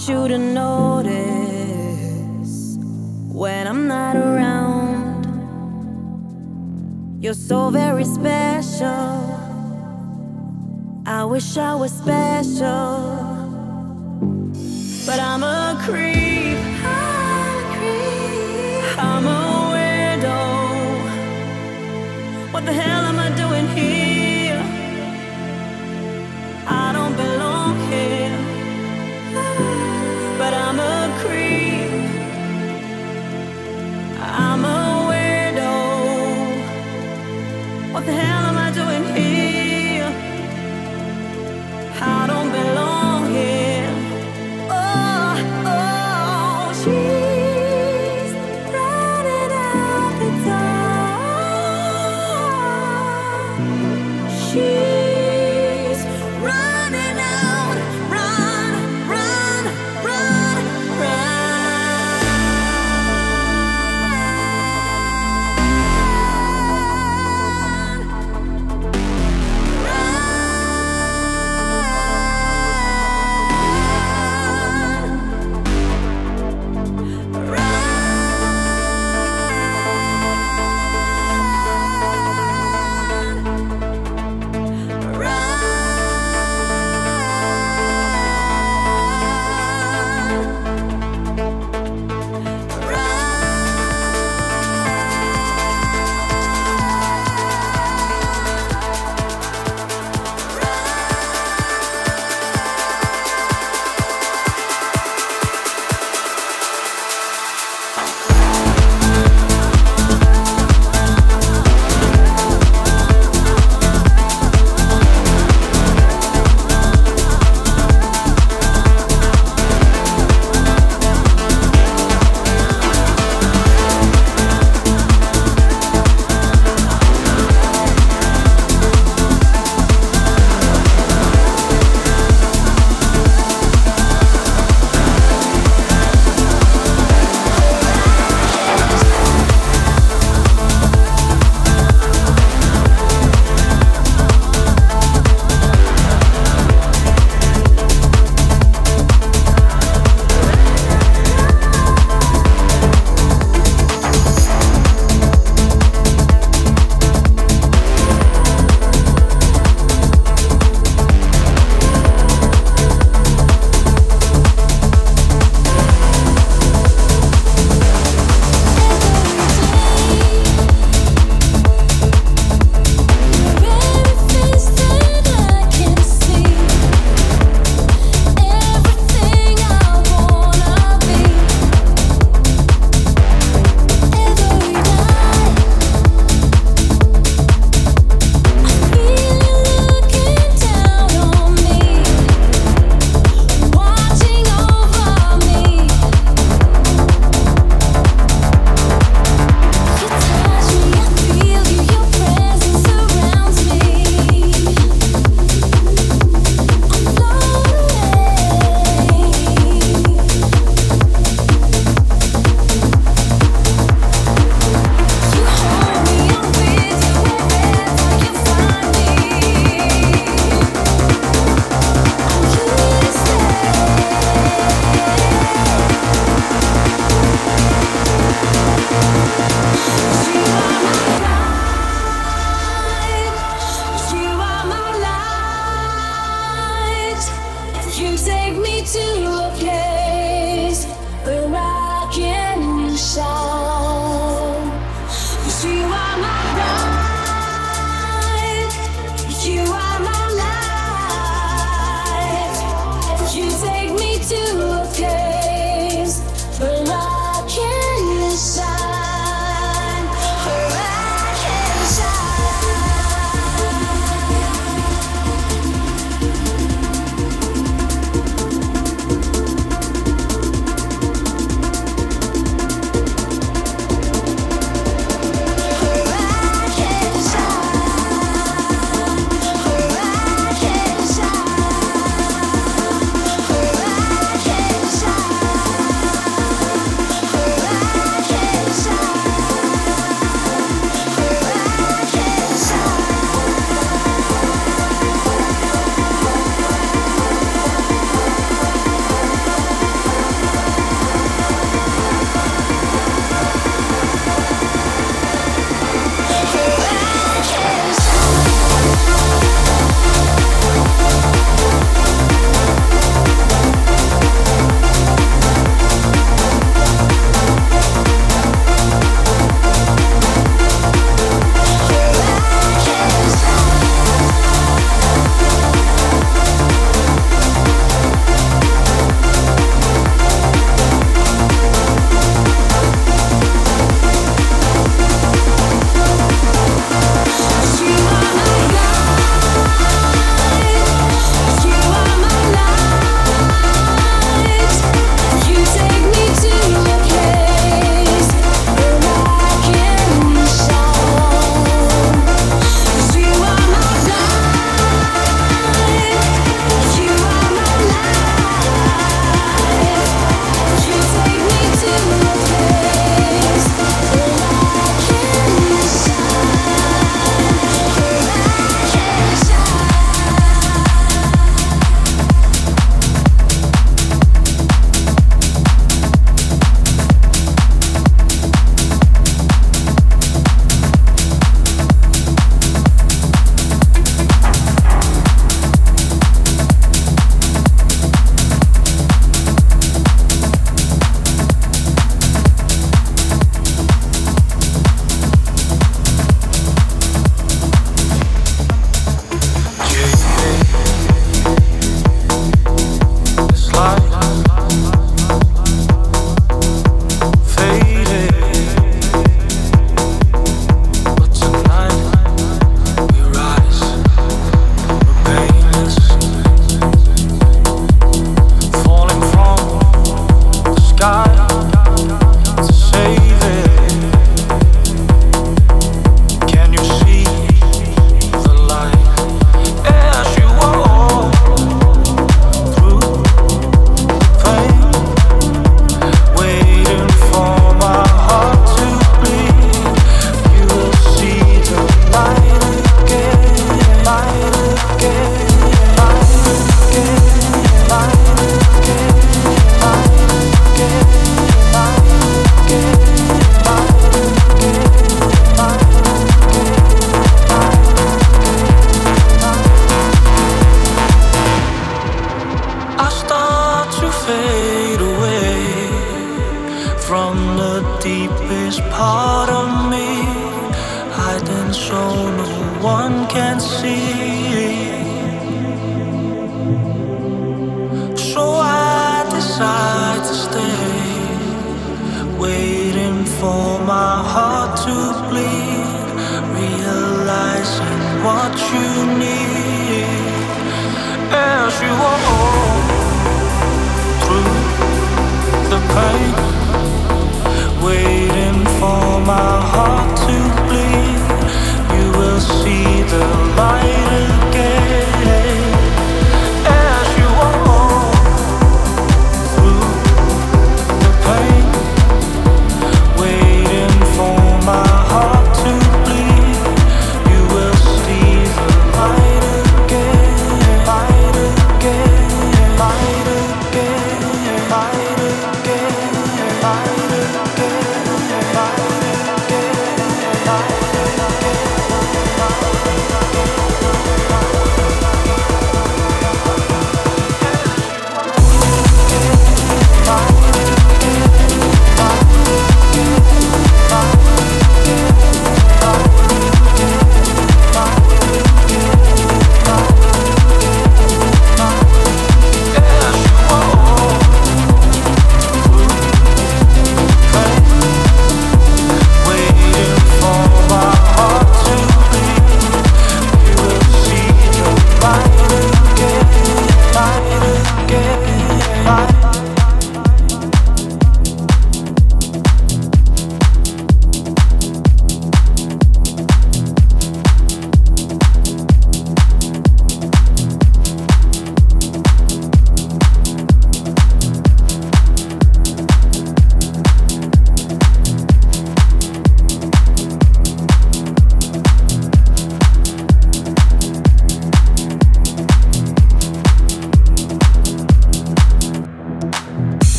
want you to notice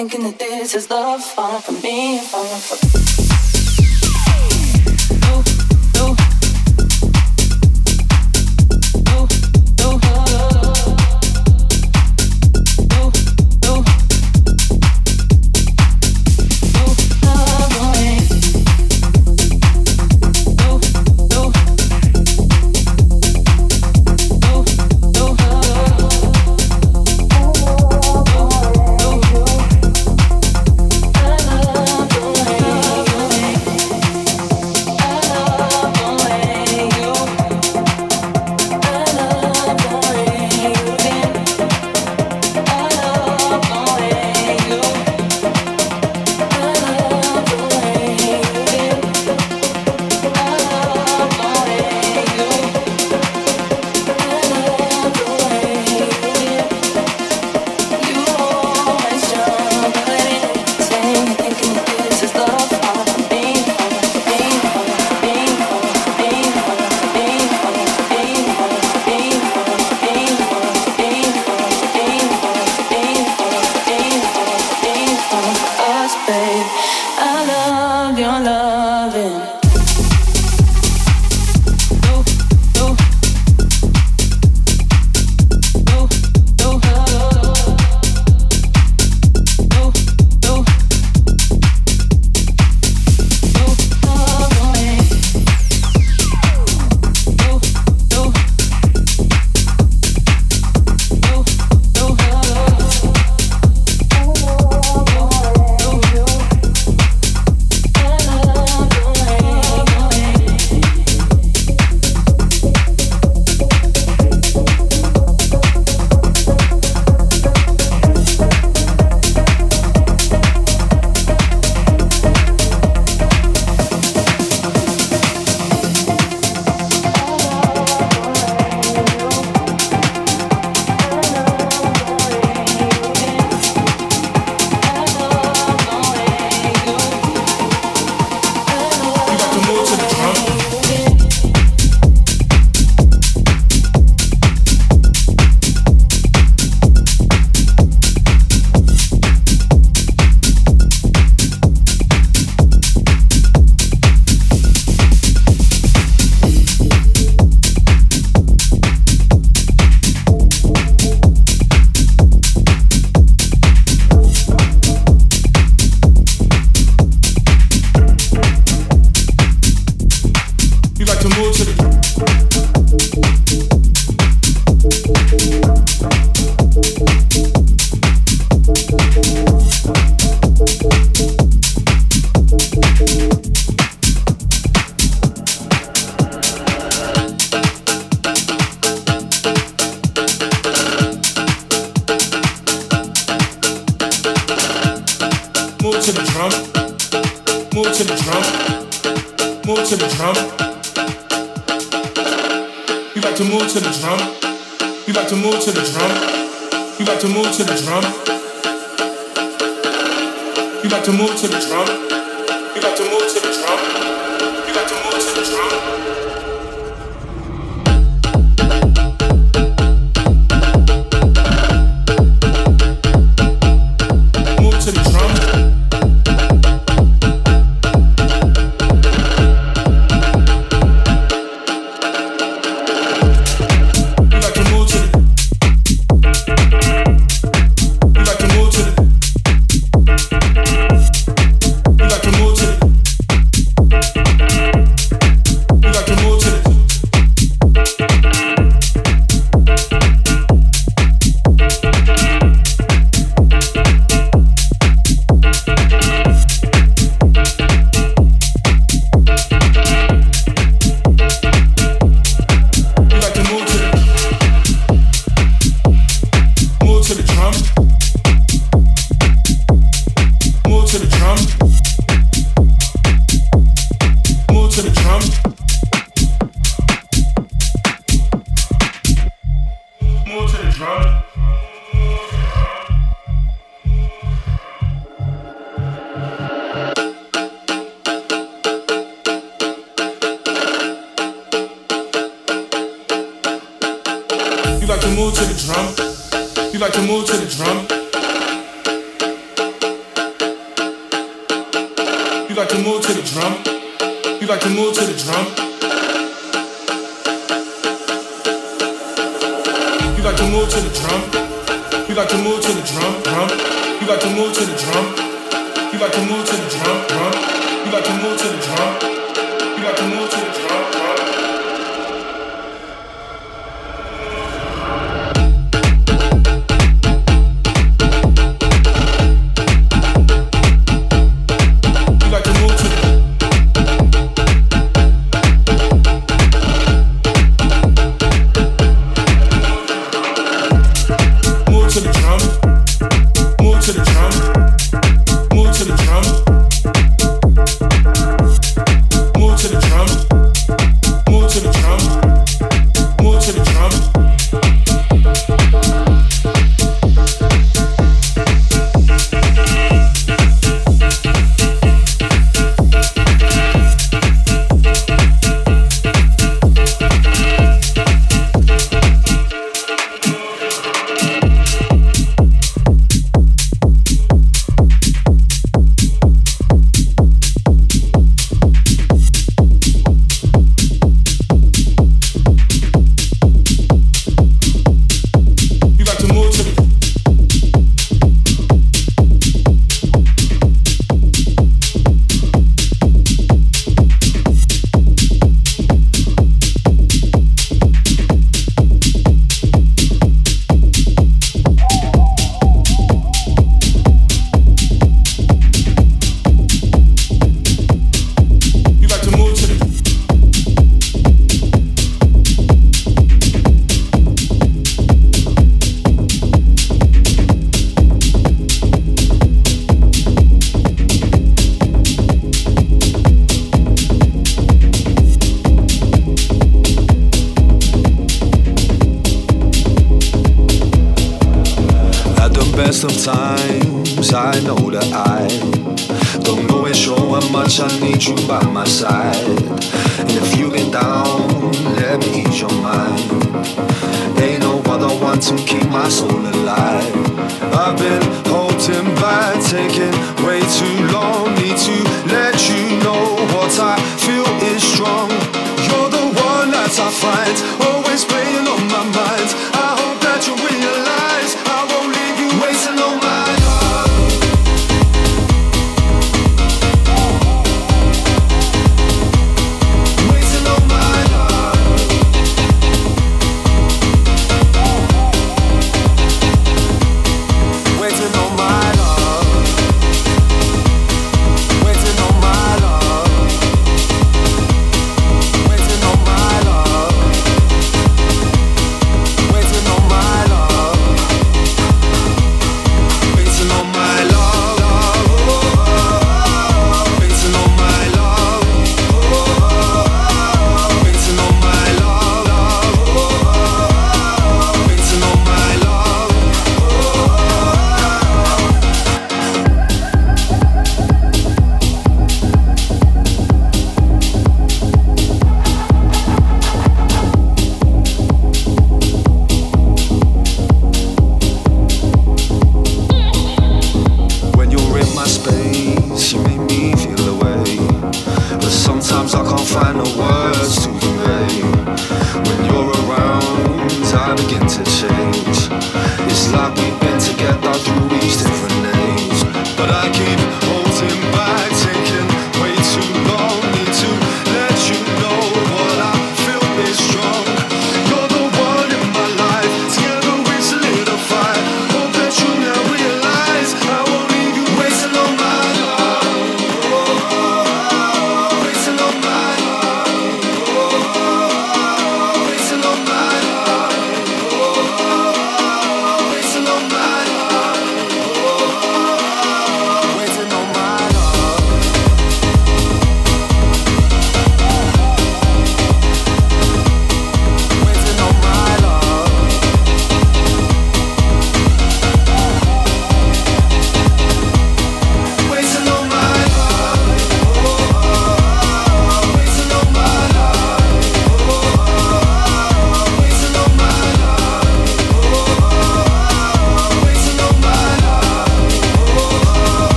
thinking that this is love, falling for me, falling for.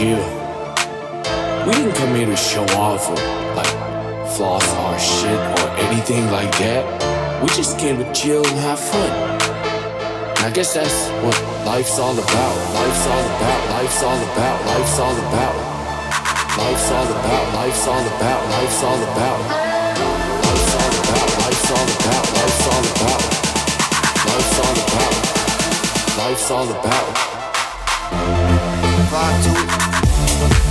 chill. We didn't come here to show off or like floss our shit or anything like that. We just came to chill and have fun. And I guess that's what life's all about. Life's all about. Life's all about. Life's all about. Life's all about. Life's all about. Life's all about. Life's all about. Life's all about. Life's all about. Life's all about. Life's all about. Life's all about. Life's all about love.